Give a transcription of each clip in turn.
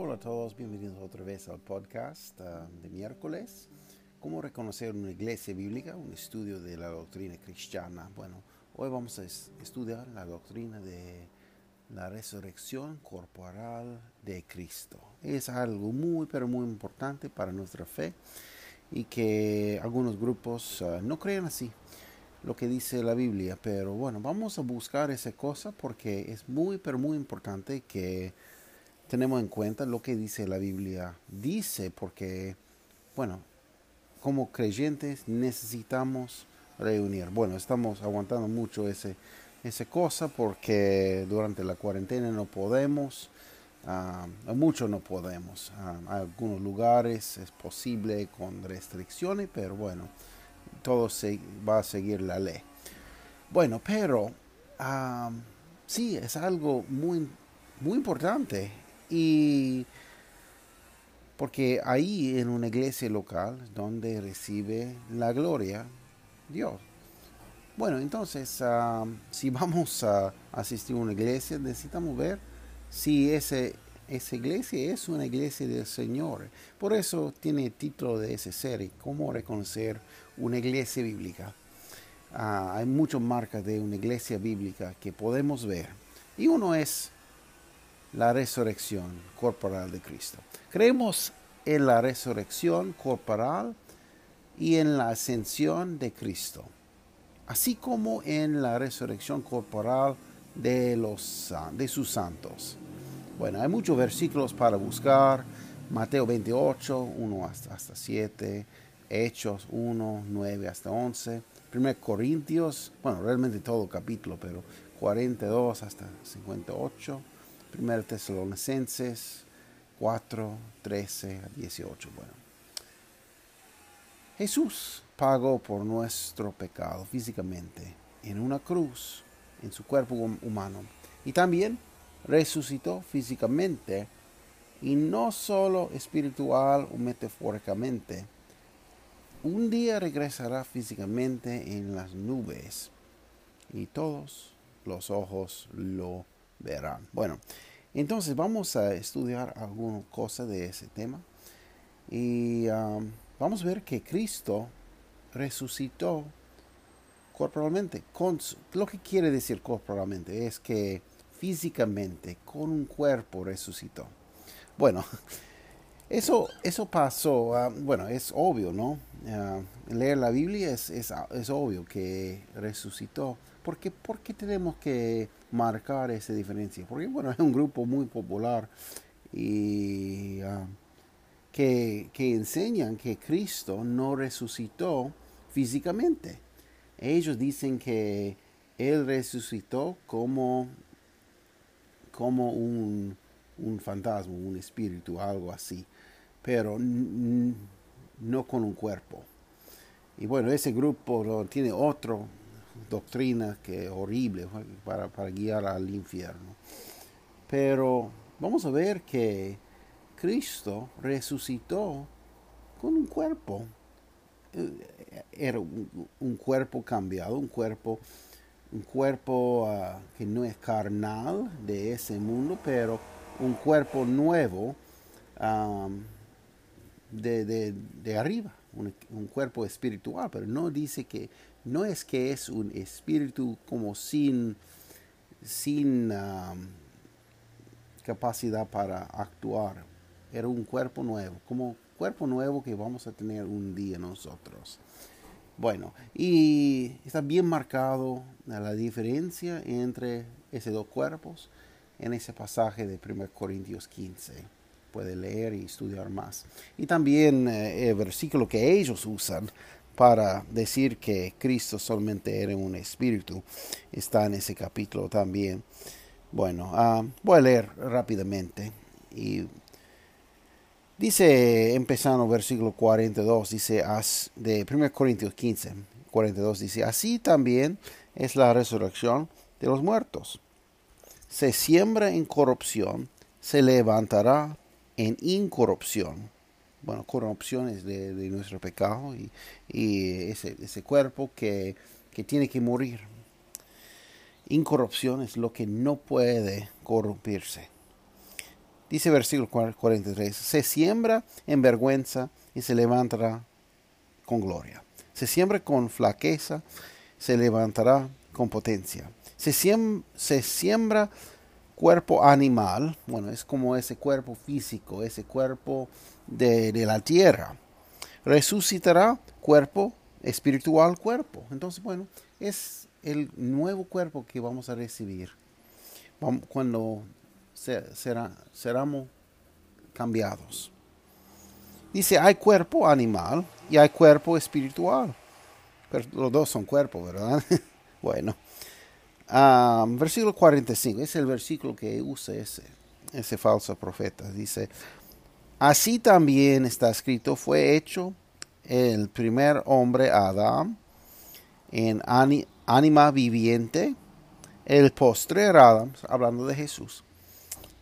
Hola a todos, bienvenidos otra vez al podcast uh, de miércoles. ¿Cómo reconocer una iglesia bíblica? Un estudio de la doctrina cristiana. Bueno, hoy vamos a estudiar la doctrina de la resurrección corporal de Cristo. Es algo muy, pero muy importante para nuestra fe y que algunos grupos uh, no creen así lo que dice la Biblia, pero bueno, vamos a buscar esa cosa porque es muy, pero muy importante que tenemos en cuenta lo que dice la Biblia. Dice porque, bueno, como creyentes necesitamos reunir. Bueno, estamos aguantando mucho ese, esa cosa porque durante la cuarentena no podemos, uh, mucho no podemos. Uh, algunos lugares es posible con restricciones, pero bueno, todo se va a seguir la ley. Bueno, pero ah, sí, es algo muy, muy importante y porque ahí en una iglesia local donde recibe la gloria Dios. Bueno, entonces ah, si vamos a asistir a una iglesia necesitamos ver si ese, esa iglesia es una iglesia del Señor. Por eso tiene el título de esa serie, cómo reconocer una iglesia bíblica. Ah, hay muchas marcas de una iglesia bíblica que podemos ver. Y uno es la resurrección corporal de Cristo. Creemos en la resurrección corporal y en la ascensión de Cristo, así como en la resurrección corporal de, los, de sus santos. Bueno, hay muchos versículos para buscar. Mateo 28, 1 hasta, hasta 7, Hechos 1, 9 hasta 11, 1 Corintios, bueno, realmente todo capítulo, pero 42 hasta 58, 1 Tesalonicenses 4, 13 a 18. Bueno, Jesús pagó por nuestro pecado físicamente en una cruz, en su cuerpo humano, y también resucitó físicamente, y no solo espiritual o metafóricamente. Un día regresará físicamente en las nubes, y todos los ojos lo verán. Bueno, entonces vamos a estudiar alguna cosa de ese tema y vamos a ver que Cristo resucitó corporalmente. Con, lo que quiere decir corporalmente es que físicamente, con un cuerpo resucitó. Bueno, eso, eso pasó, uh, bueno, es obvio, ¿no? Uh, leer la Biblia es, es obvio que resucitó ¿Por qué, tenemos que marcar esa diferencia? Porque, bueno, es un grupo muy popular y ah, que, enseñan que Cristo no resucitó físicamente. Ellos dicen que Él resucitó como, como un, un fantasma, un espíritu, algo así, pero no con un cuerpo. Y bueno, ese grupo tiene otro doctrina que es horrible para, para guiar al infierno. Pero vamos a ver que Cristo resucitó con un cuerpo. Eh, era un, cuerpo cambiado, un cuerpo, un cuerpo ah, que no es carnal de ese mundo, pero un cuerpo nuevo de, de, de, arriba, un, un, cuerpo espiritual, pero no dice que no es que es un espíritu como sin, sin capacidad para actuar. Era un cuerpo nuevo, como cuerpo nuevo que vamos a tener un día nosotros. Bueno, y está bien marcado la diferencia entre esos dos cuerpos en ese pasaje de 1 Corintios 15. Puede leer y estudiar más. Y también eh, el versículo que ellos usan para decir que Cristo solamente era un espíritu. Está en ese capítulo también. Bueno, ah, voy a leer rápidamente. Y Dice, empezando versículo 42, dice, de 1 Corintios 15, 42, dice, así también es la resurrección de los muertos. Se siembra en corrupción, se levantará en incorrupción. Bueno, corrupción es de, nuestro pecado y, ese, ese, cuerpo que, que tiene que morir. Incorrupción es lo que no puede corrompirse. Dice versículo 43, se siembra en vergüenza y se levantará con gloria. Se siembra con flaqueza, se levantará con potencia. Se, se siembra cuerpo animal, bueno, es como ese cuerpo físico, ese cuerpo de, la tierra. Resucitará cuerpo espiritual, cuerpo. Entonces, bueno, es el nuevo cuerpo que vamos a recibir cuando será, seremos cambiados. Dice, hay cuerpo animal y hay cuerpo espiritual. Pero los dos son cuerpo, ¿verdad? bueno. Um, versículo 45, es el versículo que usa ese, ese falso profeta. Dice, así también está escrito, fue hecho el primer hombre Adán en ánima viviente, el postrer Adán, hablando de Jesús,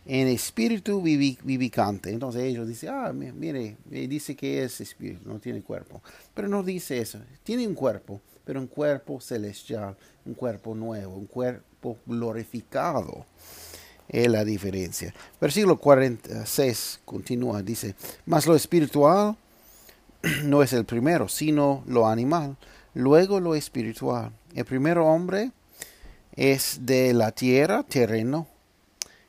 en espíritu vivicante. Entonces ellos dicen, ah, mire, dice que es espíritu, no tiene cuerpo. Pero no dice eso, tiene un cuerpo, pero un cuerpo celestial, un cuerpo nuevo, un cuerpo glorificado. Es la diferencia. Versículo 46 continúa, dice, mas lo espiritual no es el primero, sino lo animal, luego lo espiritual. El primer hombre es de la tierra, terreno,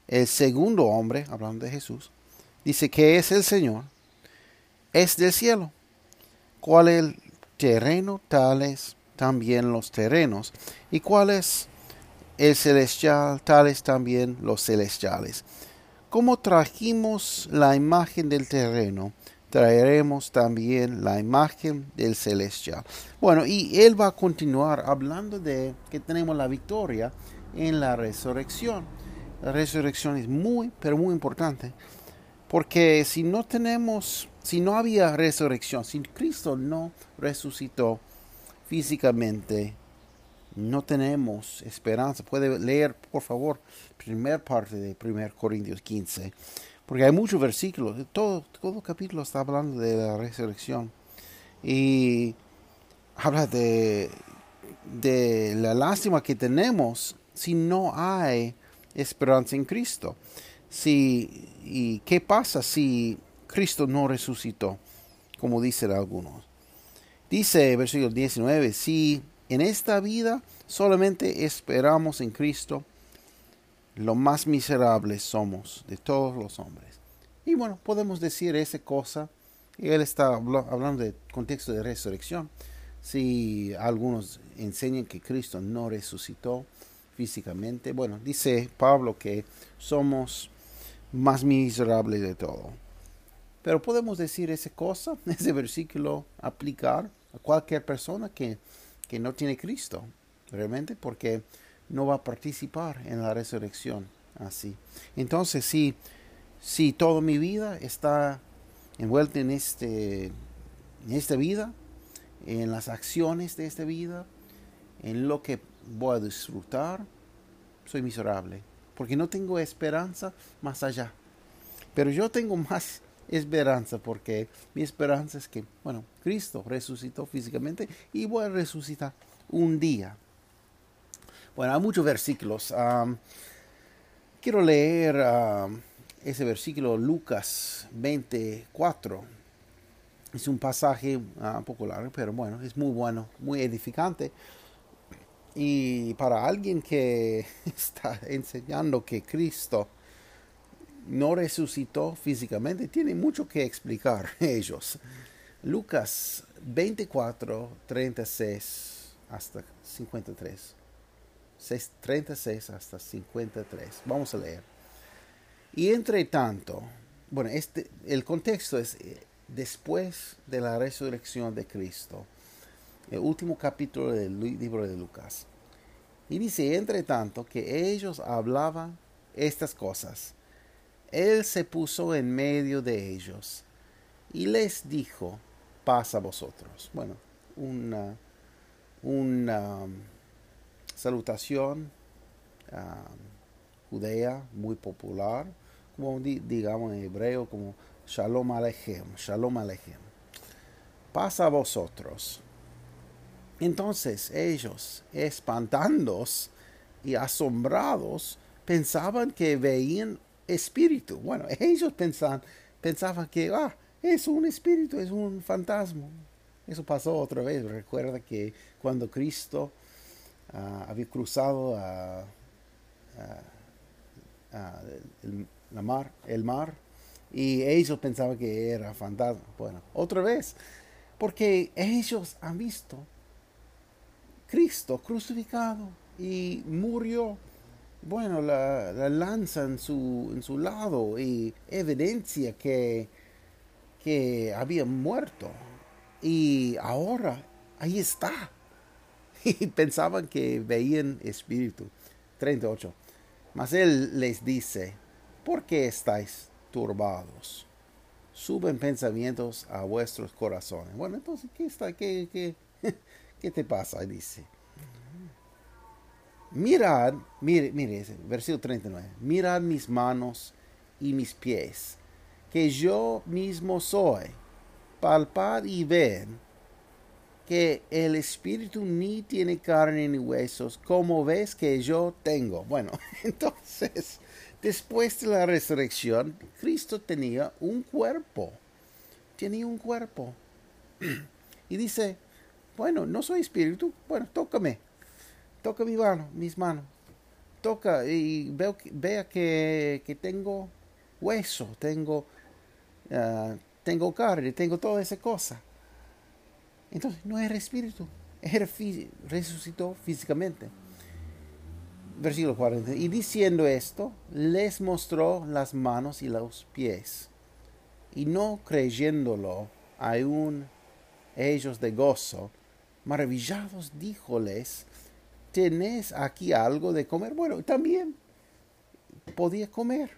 el segundo hombre, hablando de Jesús, dice que es el Señor, es del cielo. ¿Cuál el terreno? Tales también los terrenos. ¿Y cuál es el celestial? Tales también los celestiales. Como trajimos la imagen del terreno, traeremos también la imagen del celestial. Bueno, y él va a continuar hablando de que tenemos la victoria en la resurrección. La resurrección es muy, pero muy importante. Porque si no tenemos, si no había resurrección, si Cristo no resucitó físicamente, no tenemos esperanza. Puede leer, por favor, primera parte de 1 Corintios 15. Porque hay muchos versículos. Todo, todo capítulo está hablando de la resurrección. Y habla de, de la lástima que tenemos si no hay esperanza en Cristo. Si, ¿Y qué pasa si Cristo no resucitó? Como dicen algunos. Dice versículo 19, si en esta vida solamente esperamos en Cristo, lo más miserables somos de todos los hombres. Y bueno, podemos decir esa cosa. Él está hablando de contexto de resurrección. Si algunos enseñan que Cristo no resucitó, físicamente. Bueno, dice Pablo que somos más miserables de todo. Pero podemos decir esa cosa, ese versículo, aplicar a cualquier persona que, que no tiene Cristo, realmente, porque no va a participar en la resurrección así. Entonces, si, si toda mi vida está envuelta en, este, en esta vida, en las acciones de esta vida, en lo que voy a disfrutar, soy miserable, porque no tengo esperanza más allá. Pero yo tengo más esperanza porque mi esperanza es que, bueno, Cristo resucitó físicamente y voy a resucitar un día. Bueno, hay muchos versículos. quiero leer ese versículo Lucas 24. Es un pasaje uh, un poco largo, pero bueno, es muy bueno, muy edificante. Y para alguien que está enseñando que Cristo no resucitó físicamente, tiene mucho que explicar ellos. Lucas 24, 36 hasta 53. 36 hasta 53. Vamos a leer. Y entre tanto, bueno, este, el contexto es eh, después de la resurrección de Cristo el último capítulo del libro de Lucas. Y dice, entre tanto, que ellos hablaban estas cosas. Él se puso en medio de ellos, y les dijo, paz a vosotros. Bueno, una, una um, salutación um, judea muy popular, como digamos en hebreo, como Shalom Aleichem, Shalom Aleichem. Paz a vosotros. Entonces ellos, espantados y asombrados, pensaban que veían Bueno, ellos pensaban, pensaban que ah, es un espíritu, es un fantasma. Eso pasó otra vez. Recuerda que cuando Cristo ah, había cruzado la mar, el mar y ellos pensaban que era fantasma. Bueno, otra vez, porque ellos han visto Cristo crucificado y murió bueno, la, lanza en su, su lado y evidencia que, que había muerto. Y ahora ahí está. Y pensaban que veían espíritu. 38. Mas él les dice, ¿por qué estáis turbados? Suben pensamientos a vuestros corazones. Bueno, entonces, ¿qué, está, qué, qué, qué te pasa? Dice mirad, mire, mire, versículo 39, mirad mis manos y mis pies, que yo mismo soy, palpad y ved que el espíritu ni tiene carne ni huesos, como ves que yo tengo. Bueno, entonces, después de la resurrección, Cristo tenía un cuerpo, tenía un cuerpo. Y dice, bueno, no soy espíritu, bueno, tócame toca mi mano, mis manos, toca y veo, vea que, tengo hueso, tengo, uh, tengo carne, tengo toda esa cosa. Entonces no era espíritu, era resucitó físicamente. Versículo 40. Y diciendo esto, les mostró las manos y los pies. Y no creyéndolo, aún ellos de gozo, maravillados, díjoles, ¿tenés aquí algo de comer? Bueno, también podía comer.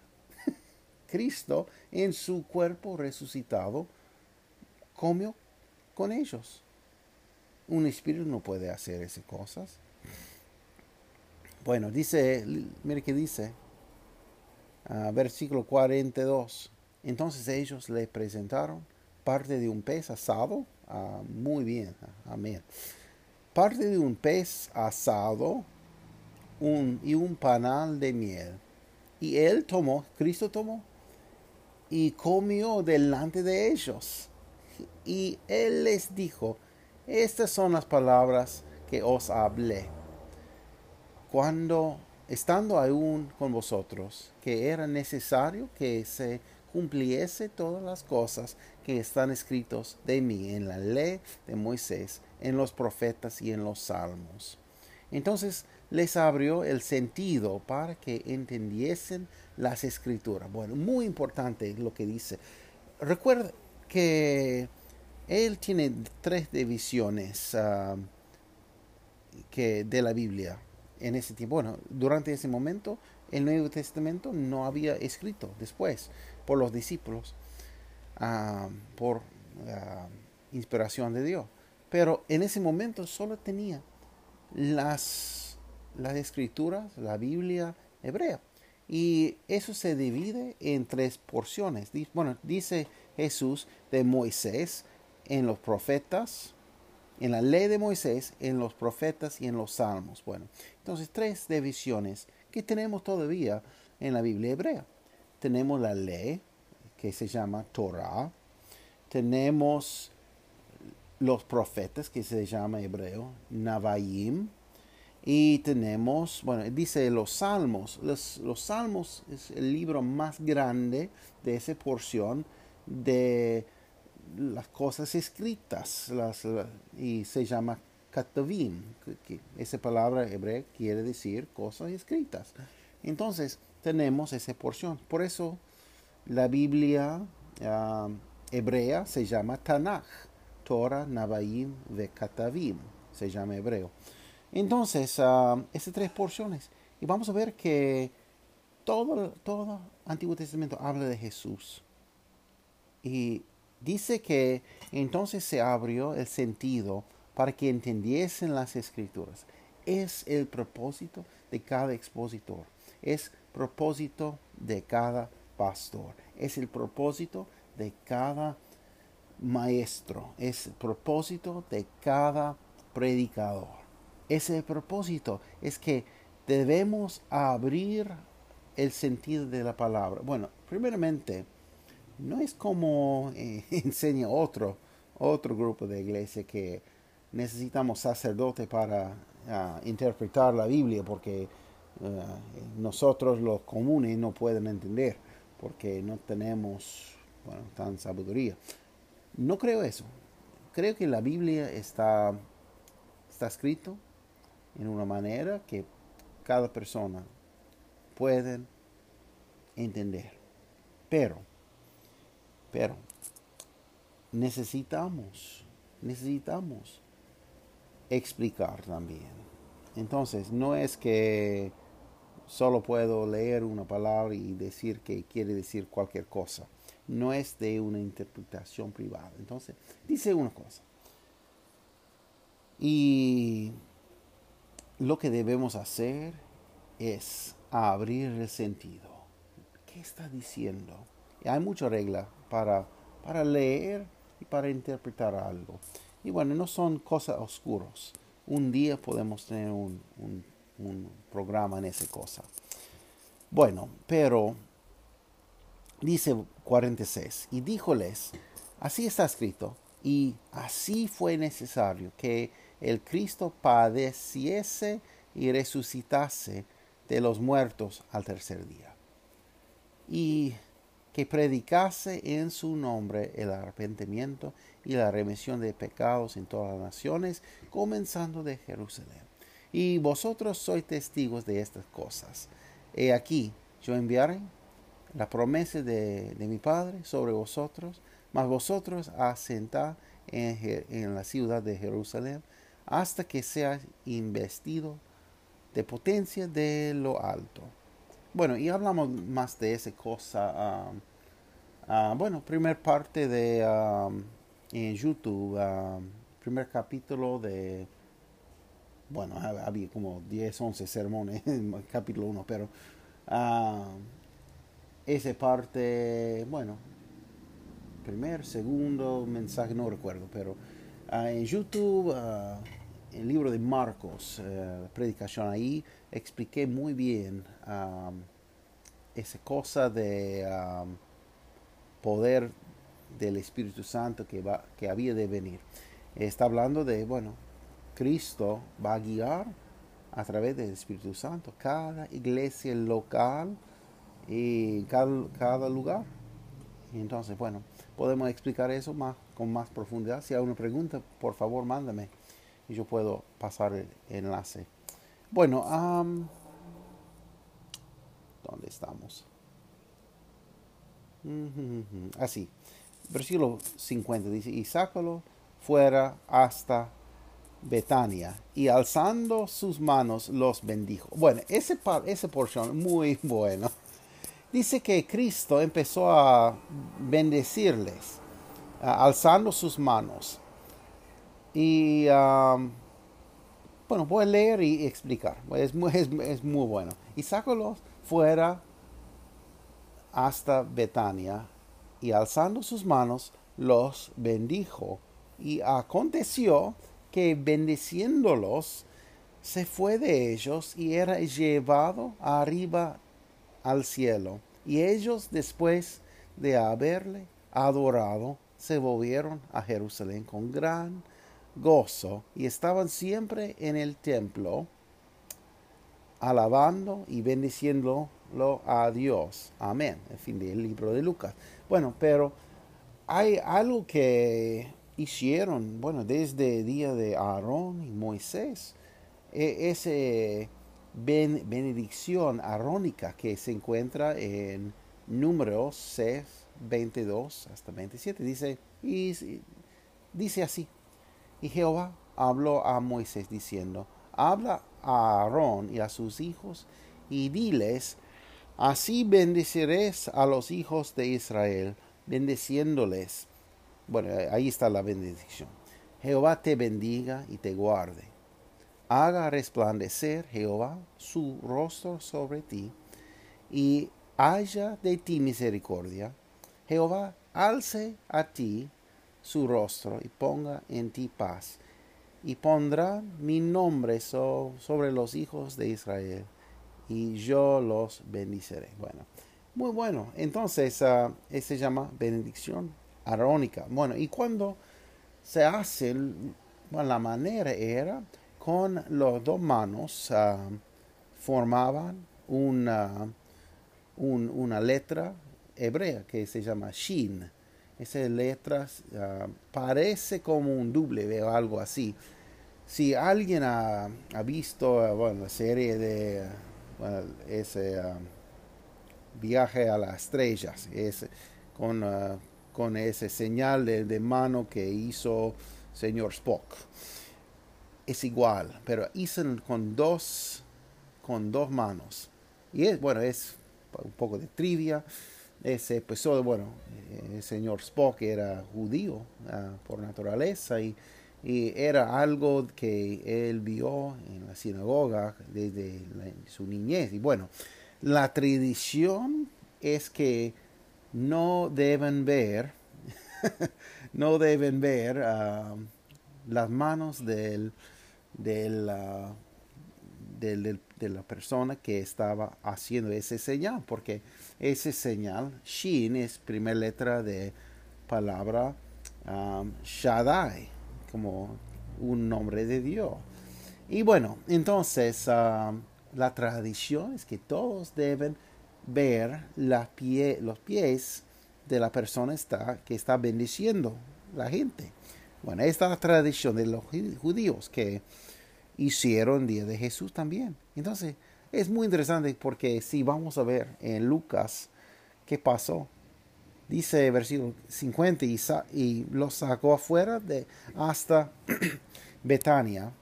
Cristo en su cuerpo resucitado comió con ellos. Un espíritu no puede hacer esas cosas. Bueno, dice, mire que dice, uh, versículo 42. Entonces ellos le presentaron parte de un pez asado. Uh, muy bien, amén parte de un pez asado y un panal de miel. Y él tomó, Cristo tomó, y comió delante de ellos. Y él les dijo, estas son las palabras que os hablé. Cuando, estando aún con vosotros, que era necesario que se cumpliese todas las cosas que están escritos de mí en la ley de Moisés, en los profetas y en los salmos. Entonces les abrió el sentido para que entendiesen las escrituras. Bueno, muy importante lo que dice. Recuerda que él tiene tres divisiones ah, que de la Biblia en ese tiempo. Bueno, durante ese momento el Nuevo Testamento no había escrito después por los discípulos, ah, por ah, inspiración de Dios. Pero en ese momento solo tenía las, las escrituras, la Biblia hebrea. Y eso se divide en tres porciones. Bueno, dice Jesús de Moisés en los profetas, en la ley de Moisés, en los profetas y en los salmos. Bueno, entonces tres divisiones que tenemos todavía en la Biblia hebrea. Tenemos la ley, que se llama Torah. Tenemos los profetas, que se llama hebreo, Navaim. Y tenemos, bueno, dice los salmos. Los, los salmos es el libro más grande de esa porción de las cosas escritas. Las, y se llama Katavim, que, esa palabra hebrea quiere decir cosas escritas. Entonces, tenemos esa porción. Por eso la Biblia ah, hebrea se llama Tanakh, Torah, Navaim, Katavim, se llama hebreo. Entonces, uh, esas tres porciones. Y vamos a ver que todo, todo Antiguo Testamento habla de Jesús. Y dice que entonces se abrió el sentido para que entendiesen las escrituras. Es el propósito de cada expositor, es propósito de cada pastor, es el propósito de cada maestro, es el propósito de cada predicador. Ese propósito es que debemos abrir el sentido de la palabra. Bueno, primeramente, no es como eh, enseña otro, otro grupo de iglesia que necesitamos sacerdote para ah, interpretar la Biblia porque ah, nosotros los comunes no pueden entender porque no tenemos tan sabiduría. No creo eso. Creo que la Biblia está, está escrito en una manera que cada persona puede entender. Pero, pero, necesitamos, necesitamos explicar también. Entonces, no es que solo puedo leer una palabra y decir que quiere decir cualquier cosa. No es de una interpretación privada. Entonces, dice una cosa. Y lo que debemos hacer es abrir el sentido. ¿Qué está diciendo? hay mucha regla para, para leer y para interpretar algo. Y bueno, no son cosas oscuras. Un día podemos tener un, programa en esa cosa. Bueno, pero dice 46, y díjoles, así está escrito, y así fue necesario que el Cristo padeciese y resucitase de los muertos al tercer día. Y que predicase en su nombre el arrepentimiento y la remisión de pecados en todas las naciones, comenzando de Jerusalén. Y vosotros sois testigos de estas cosas. He aquí, yo enviaré la promesa de, mi Padre sobre vosotros, mas vosotros asentad en, en la ciudad de Jerusalén hasta que seas investido de potencia de lo alto. Bueno, y hablamos más de esa cosa. Um, uh, bueno, primer parte de um, en YouTube, um, primer capítulo de, bueno, había como 10, 11 sermones en el capítulo 1, pero esa parte, bueno, primer, segundo mensaje, no recuerdo, pero uh, en YouTube uh, el libro de Marcos, eh, predicación ahí, expliqué muy bien esa cosa de poder del Espíritu Santo que, va, que había de venir. Está hablando de, bueno, Cristo va a guiar a través del Espíritu Santo cada iglesia local y cada, cada lugar. entonces, bueno, podemos explicar eso más, con más profundidad. Si hay una pregunta, por favor, mándame y yo puedo pasar el enlace. Bueno, ¿dónde estamos? Así, versículo 50 dice, y sácalo fuera hasta Betania y alzando sus manos los bendijo. Bueno, ese, ese porción muy bueno. Dice que Cristo empezó a bendecirles, alzando sus manos. Y um, bueno, voy a leer y explicar. Es muy, es, muy bueno. Y sácalos fuera hasta Betania y alzando sus manos los bendijo. Y aconteció que bendiciéndolos se fue de ellos y era llevado arriba al cielo. Y ellos después de haberle adorado se volvieron a Jerusalén con gran gozo y estaban siempre en el templo alabando y bendiciéndolo a Dios. Amén. El fin del libro de Lucas. Bueno, pero hay algo que hicieron, bueno, desde el día de Aarón y Moisés, e, esa benedicción arónica que se encuentra en Números 6, 22 hasta 27, dice, dice así, y Jehová habló a Moisés diciendo, habla a Aarón y a sus hijos y diles, así bendeciréis a los hijos de Israel, bendeciéndoles. Bueno, ahí está la bendición. Jehová te bendiga y te guarde. Haga resplandecer Jehová su rostro sobre ti y haya de ti misericordia. Jehová alce a ti su rostro y ponga en ti paz. Y pondrá mi nombre sobre los hijos de Israel y yo los bendiceré. Bueno, muy bueno. Entonces, uh, se llama bendición arónica. Bueno, y cuando se hace, bueno, la manera era con las dos manos uh, formaban una, una letra hebrea que se llama Shin. Esa letra uh, parece como un doble o algo así. Si alguien ha, visto bueno, la serie de ese viaje a las estrellas, es con, con ese señal de, mano que hizo señor Spock. Es igual, pero hizo con dos, con dos manos. Y es, bueno, es un poco de trivia. Ese episodio, bueno, eh, el señor Spock era judío uh, por naturaleza y, y, era algo que él vio en la sinagoga desde su niñez. Y bueno, la tradición es que no deben ver, no deben ver ah, las manos del, del, del, de la persona que estaba haciendo ese señal, porque ese señal, Shin, es primera letra de palabra um, Shaddai, como un nombre de Dios. Y bueno, entonces la tradición es que todos deben ver los pies de la persona está, que está bendiciendo la gente. Bueno, esta es la tradición de los judíos que hicieron día de Jesús también. Entonces, es muy interesante porque si vamos a ver en Lucas qué pasó, dice versículo 50 y, y los sacó afuera de hasta Betania,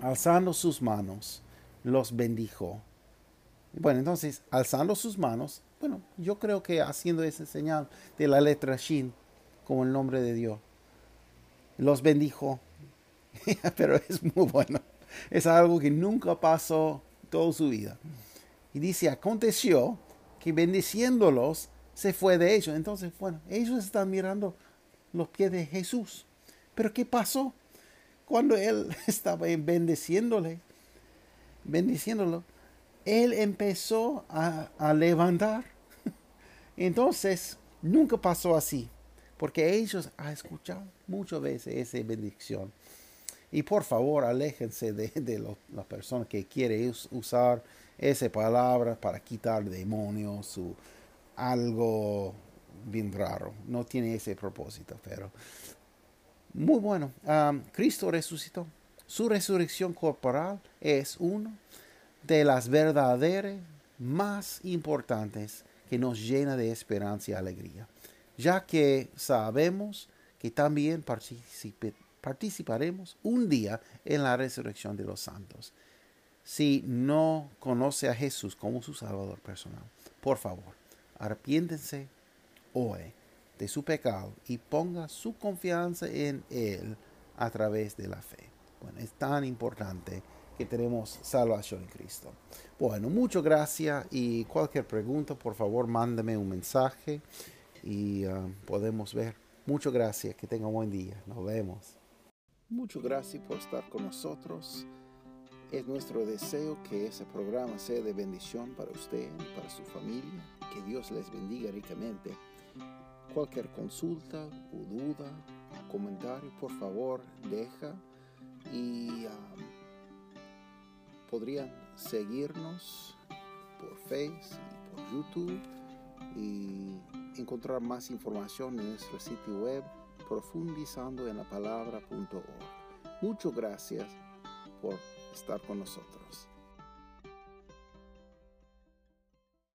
alzando sus manos los bendijo. Bueno, entonces, alzando sus manos, bueno, yo creo que haciendo ese señal de la letra Shin, como el nombre de Dios, los bendijo. Pero es muy bueno. Es algo que nunca pasó toda su vida. Y dice, aconteció que bendiciéndolos se fue de ellos. Entonces, bueno, ellos están mirando los pies de Jesús. Pero ¿qué pasó? Cuando él estaba bendeciéndole, bendiciéndolo, él empezó a, levantar. Entonces, nunca pasó así, porque ellos han escuchado muchas veces esa bendición. Y por favor, aléjense de, de las personas que quieren usar esa palabra para quitar demonios o algo bien raro. No tiene ese propósito, pero muy bueno. Cristo resucitó. Su resurrección corporal es una de las verdaderas más importantes que nos llena de esperanza y alegría, ya que sabemos que también participaremos un día en la resurrección de los santos. Si no conoce a Jesús como su Salvador personal, por favor, arrepiéntense hoy de su pecado y ponga su confianza en Él a través de la fe. Bueno, es tan importante que tenemos salvación en Cristo. Bueno, muchas gracias y cualquier pregunta, por favor, mándame un mensaje y uh, podemos ver. Muchas gracias, que tenga un buen día. Nos vemos. Muchas gracias por estar con nosotros. Es nuestro deseo que ese programa sea de bendición para usted y para su familia. Que Dios les bendiga ricamente. Cualquier consulta o duda, comentario, por favor, deja y um, podrían seguirnos por Facebook y por YouTube y encontrar más información en nuestro sitio web profundizando en la palabra.org. Muchas gracias por estar con nosotros.